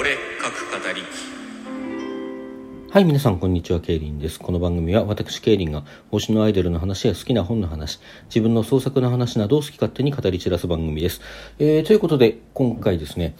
俺各語りはい、皆さん、こんにちは。ケイリンです。この番組は、私、ケイリンが、推しのアイドルの話や好きな本の話、自分の創作の話などを好き勝手に語り散らす番組です。えー、ということで、今回ですね、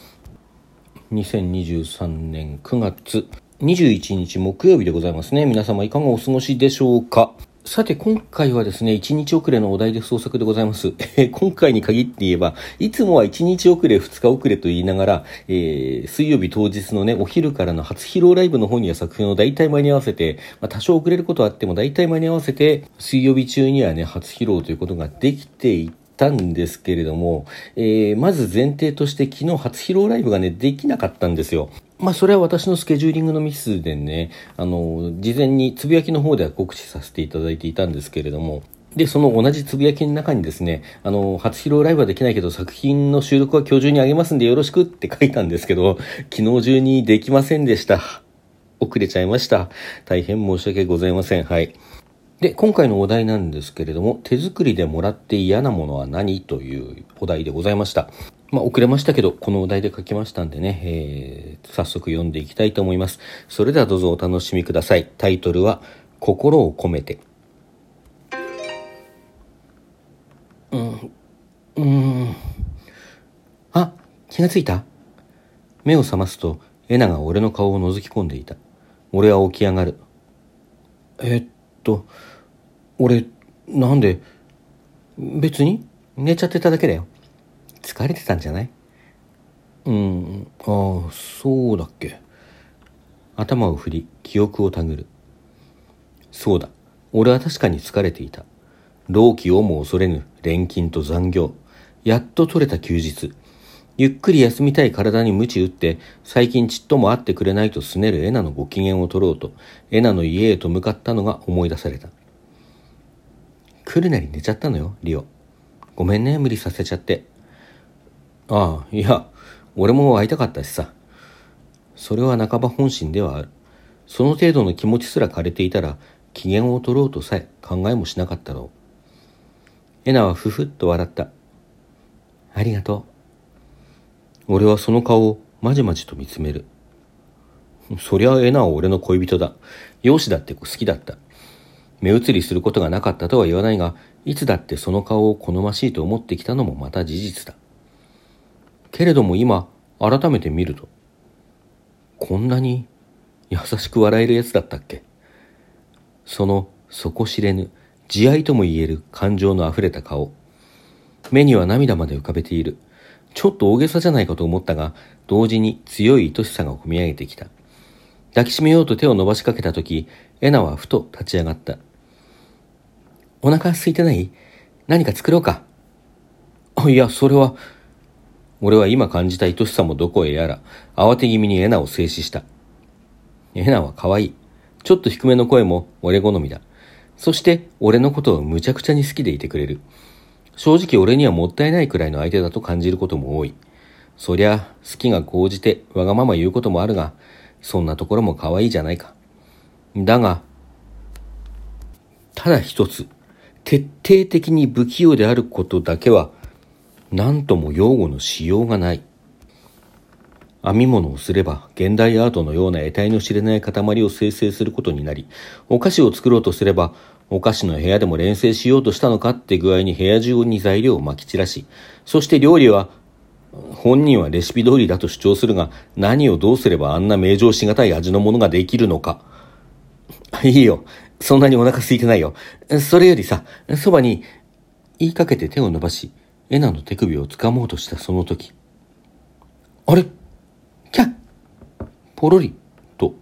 2023年9月21日木曜日でございますね。皆様、いかがお過ごしでしょうか？さて、今回はですね、1日遅れのお題で創作でございます。え、今回に限って言えば、いつもは1日遅れ、2日遅れと言いながら、えー、水曜日当日のね、お昼からの初披露ライブの方には作品を大体間に合わせて、まあ、多少遅れることはあっても大体間に合わせて、水曜日中にはね、初披露ということができていたんですけれども、えー、まず前提として昨日初披露ライブがね、できなかったんですよ。まあ、それは私のスケジューリングのミスでね、あの、事前につぶやきの方では告知させていただいていたんですけれども、で、その同じつぶやきの中にですね、あの、初披露ライブはできないけど作品の収録は今日中にあげますんでよろしくって書いたんですけど、昨日中にできませんでした。遅れちゃいました。大変申し訳ございません。はい。で、今回のお題なんですけれども、手作りでもらって嫌なものは何？というお題でございました。まあ、遅れましたけど、このお題で書きましたんでね、えー、早速読んでいきたいと思います。それではどうぞお楽しみください。タイトルは、心を込めて。うん、うん。あ、気がついた目を覚ますと、エナが俺の顔を覗き込んでいた。俺は起き上がる。えっと、俺、なんで、別に寝ちゃってただけだよ。疲れてたんじゃない？うん、ああ、そうだっけ。頭を振り、記憶をたぐる。そうだ、俺は確かに疲れていた。老期をも恐れぬ錬金と残業。やっと取れた休日。ゆっくり休みたい体に鞭打って、最近ちっとも会ってくれないとすねるエナのご機嫌を取ろうと、エナの家へと向かったのが思い出された。来るなり寝ちゃったのよ、リオ。ごめんね、無理させちゃって。ああ、いや、俺も会いたかったしさ。それは半ば本心ではある。その程度の気持ちすら枯れていたら、機嫌を取ろうとさえ考えもしなかったろう。エナはふふっと笑った。ありがとう。俺はその顔をまじまじと見つめる。そりゃエナは俺の恋人だ。容姿だって好きだった。目移りすることがなかったとは言わないが、いつだってその顔を好ましいと思ってきたのもまた事実だ。けれども今、改めて見ると、こんなに優しく笑えるやつだったっけ？その底知れぬ、慈愛とも言える感情の溢れた顔。目には涙まで浮かべている。ちょっと大げさじゃないかと思ったが、同時に強い愛しさが込み上げてきた。抱きしめようと手を伸ばしかけたとき、エナはふと立ち上がった。お腹空いてない？何か作ろうか、いや、それは。俺は今感じた愛しさもどこへやら、慌て気味にエナを静止した。エナは可愛い。ちょっと低めの声も俺好みだ。そして俺のことをむちゃくちゃに好きでいてくれる。正直俺にはもったいないくらいの相手だと感じることも多い。そりゃ、好きが高じてわがまま言うこともあるが、そんなところも可愛いじゃないか。だが、ただ一つ、徹底的に不器用であることだけは、何とも用語のしようがない。編み物をすれば現代アートのような得体の知れない塊を生成することになり、お菓子を作ろうとすれば、お菓子の部屋でも連成しようとしたのかって具合に部屋中に材料を撒き散らし、そして料理は、本人はレシピ通りだと主張するが、何をどうすればあんな名状しがたい味のものができるのか。いいよ。そんなにお腹空いてないよ。それよりさ、そばに、言いかけて手を伸ばし、エナの手首を掴もうとしたその時。あれ？キャッポロリと、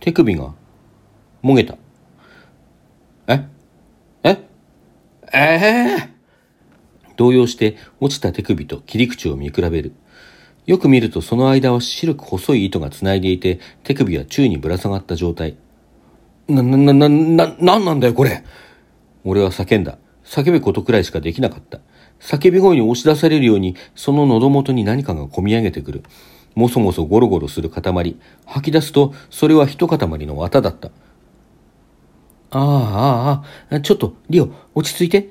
手首が、もげた。え？え？え？えー、動揺して落ちた手首と切り口を見比べる。よく見るとその間は白く細い糸が繋いでいて、手首は宙にぶら下がった状態。な、な、な、な、な、なんなんだよこれ？俺は叫んだ。叫ぶことくらいしかできなかった。叫び声に押し出されるように、その喉元に何かが込み上げてくる。もそもそゴロゴロする塊。吐き出すと、それは一塊の綿だった。ああ、ああ、ちょっと、リオ、落ち着いて。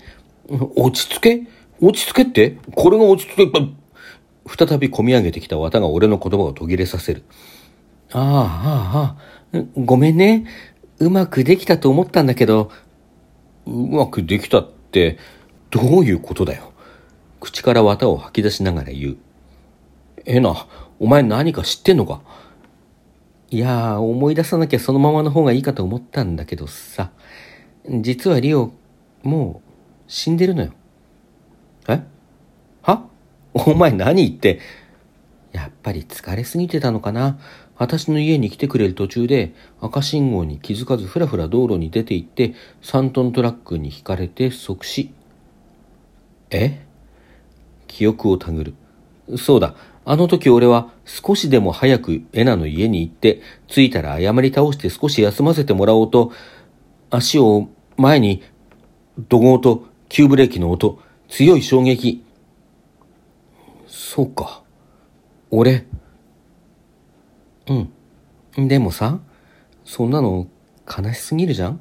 落ち着け？落ち着けって？これが落ち着け、ば再び込み上げてきた綿が俺の言葉を途切れさせる。ああ、ああ、ああ、ごめんね。うまくできたと思ったんだけど。うまくできたって、ってどういうことだよ？口から綿を吐き出しながら言う。えな、お前何か知ってんのか？いや、思い出さなきゃそのままの方がいいかと思ったんだけどさ。実はリオ、もう死んでるのよ。え？は？お前何言って？やっぱり疲れすぎてたのかな？私の家に来てくれる途中で赤信号に気づかずふらふら道路に出て行って3トントラックにひかれて即死。え？記憶をたぐる。そうだ。あの時俺は少しでも早くエナの家に行って着いたら謝り倒して少し休ませてもらおうと足を前に怒号と急ブレーキの音、強い衝撃。そうか。俺。うん。でもさ、そんなの悲しすぎるじゃん？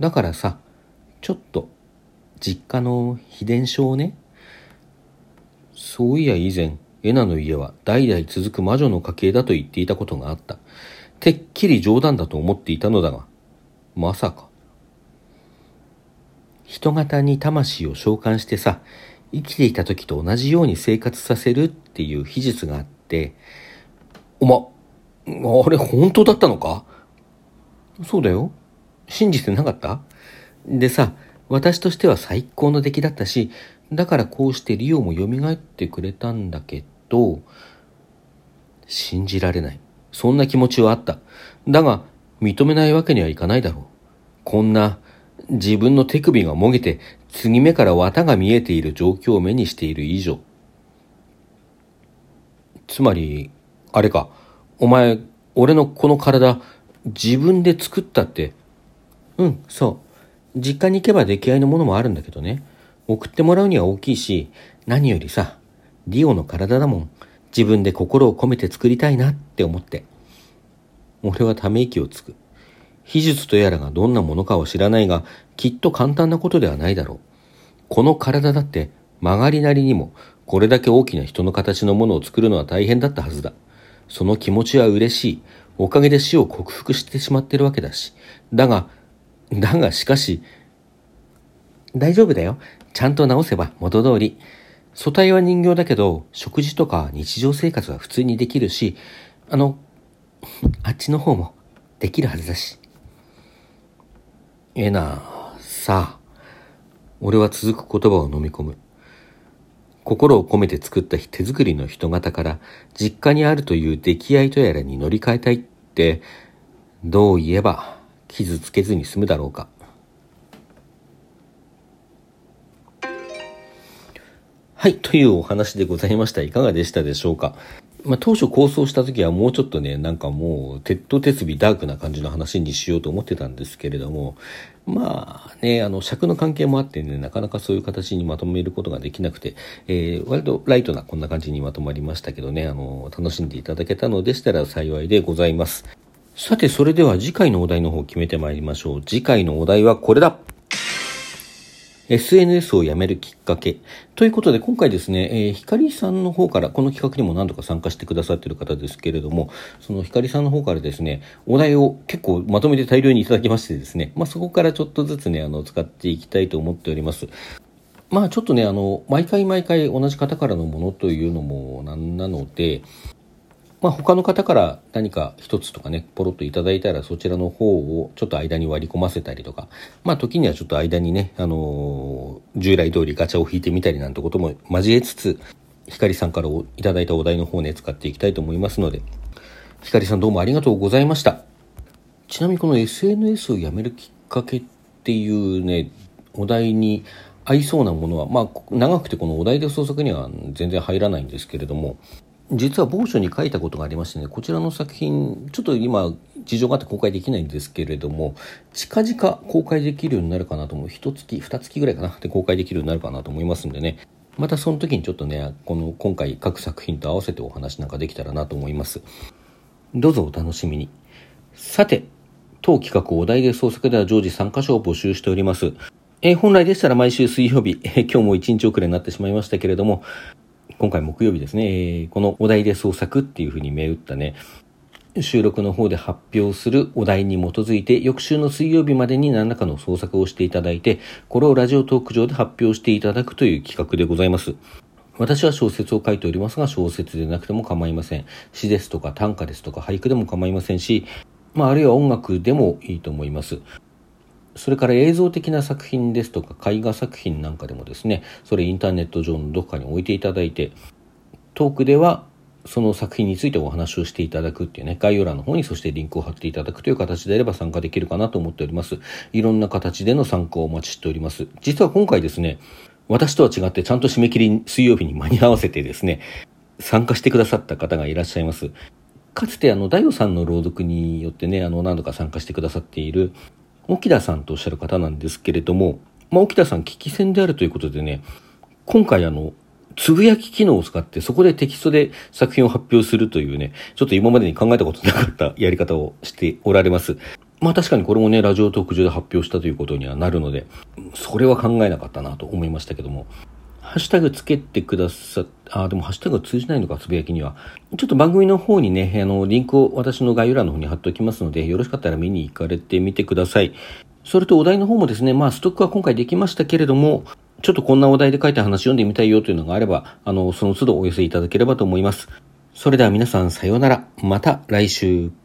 だからさ、ちょっと、実家の秘伝書をね。そういや以前、エナの家は代々続く魔女の家系だと言っていたことがあった。てっきり冗談だと思っていたのだが、まさか。人型に魂を召喚してさ、生きていた時と同じように生活させるっていう秘術があって、おま、あれ本当だったのか？そうだよ。信じてなかった？でさ、私としては最高の出来だったし、だからこうしてリオも蘇ってくれたんだけど、信じられない。そんな気持ちはあった。だが、認めないわけにはいかないだろう。こんな自分の手首がもげて、継ぎ目から綿が見えている状況を目にしている以上。つまり、あれか、お前、俺のこの体、自分で作ったって。うん、そう。実家に行けば出来合いのものもあるんだけどね。送ってもらうには大きいし、何よりさ、リオの体だもん。自分で心を込めて作りたいなって思って。俺はため息をつく。秘術とやらがどんなものかは知らないが、きっと簡単なことではないだろう。この体だって曲がりなりにも、これだけ大きな人の形のものを作るのは大変だったはずだ。その気持ちは嬉しい。おかげで死を克服してしまってるわけだし。だが、だがしかし、大丈夫だよ。ちゃんと直せば元通り。素体は人形だけど、食事とか日常生活は普通にできるし、あの、あっちの方もできるはずだし。えな、さあ。俺は続く言葉を飲み込む。心を込めて作った手作りの人型から実家にあるという出来合いとやらに乗り換えたいって、どう言えば傷つけずに済むだろうか。はい、というお話でございました。いかがでしたでしょうか？まあ、当初構想した時はもうちょっとね、なんかもう、鉄頭鉄尾ダークな感じの話にしようと思ってたんですけれども、まあね、あの、尺の関係もあってね、なかなかそういう形にまとめることができなくて、えー、割とライトなこんな感じにまとまりましたけどね、あの、楽しんでいただけたのでしたら幸いでございます。さて、それでは次回のお題の方を決めてまいりましょう。次回のお題はこれだ SNS をやめるきっかけ。ということで、今回ですね、えー、ひかりさんの方から、この企画にも何度か参加してくださっている方ですけれども、そのひかりさんの方からですね、お題を結構まとめて大量にいただきましてですね、まあ、そこからちょっとずつね、あの、使っていきたいと思っております。まあちょっとね、あの、毎回毎回同じ方からのものというのもなんなので、まあ、他の方から何か一つとかね、ポロッといただいたらそちらの方をちょっと間に割り込ませたりとか、まあ時にはちょっと間にね、あのー、従来通りガチャを引いてみたりなんてことも交えつつ、ひかりさんからいただいたお題の方ね、使っていきたいと思いますので、ひかりさんどうもありがとうございました。ちなみにこの SNS をやめるきっかけっていうね、お題に合いそうなものは、まあ、長くてこのお題で創作には全然入らないんですけれども、実は某所に書いたことがありましてね、こちらの作品、ちょっと今、事情があって公開できないんですけれども、近々公開できるようになるかなと思う。一月、二月ぐらいかなで公開できるようになるかなと思いますんでね。またその時にちょっとね、この今回各作品と合わせてお話なんかできたらなと思います。どうぞお楽しみに。さて、当企画お題で創作では常時3カ所を募集しております。え、本来でしたら毎週水曜日、え、今日も1日遅れになってしまいましたけれども、今回木曜日ですね、えー、このお題で創作っていうふうに銘打ったね、収録の方で発表するお題に基づいて、翌週の水曜日までに何らかの創作をしていただいて、これをラジオトーク上で発表していただくという企画でございます。私は小説を書いておりますが、小説でなくても構いません。詩ですとか短歌ですとか俳句でも構いませんし、まあ、あるいは音楽でもいいと思います。それから映像的な作品ですとか絵画作品なんかでもですね、それインターネット上のどこかに置いていただいて、トークではその作品についてお話をしていただくっていうね、概要欄の方にそしてリンクを貼っていただくという形であれば参加できるかなと思っております。いろんな形での参加をお待ちしております。実は今回ですね、私とは違ってちゃんと締め切り水曜日に間に合わせてですね、参加してくださった方がいらっしゃいます。かつてあの、ダイオさんの朗読によってね、あの、何度か参加してくださっている、沖田さんとおっしゃる方なんですけれども、まあ、沖田さん聞き戦であるということでね、今回あの、つぶやき機能を使ってそこでテキストで作品を発表するというね、ちょっと今までに考えたことなかったやり方をしておられます。まあ確かにこれもね、ラジオ特上で発表したということにはなるので、それは考えなかったなと思いましたけども、ハッシュタグつけてくださっ、あ、でもハッシュタグ通じないのか、つぶやきには。ちょっと番組の方にね、あの、リンクを私の概要欄の方に貼っておきますので、よろしかったら見に行かれてみてください。それとお題の方もですね、まあストックは今回できましたけれども、ちょっとこんなお題で書いた話読んでみたいよというのがあれば、あの、その都度お寄せいただければと思います。それでは皆さんさようなら。また来週。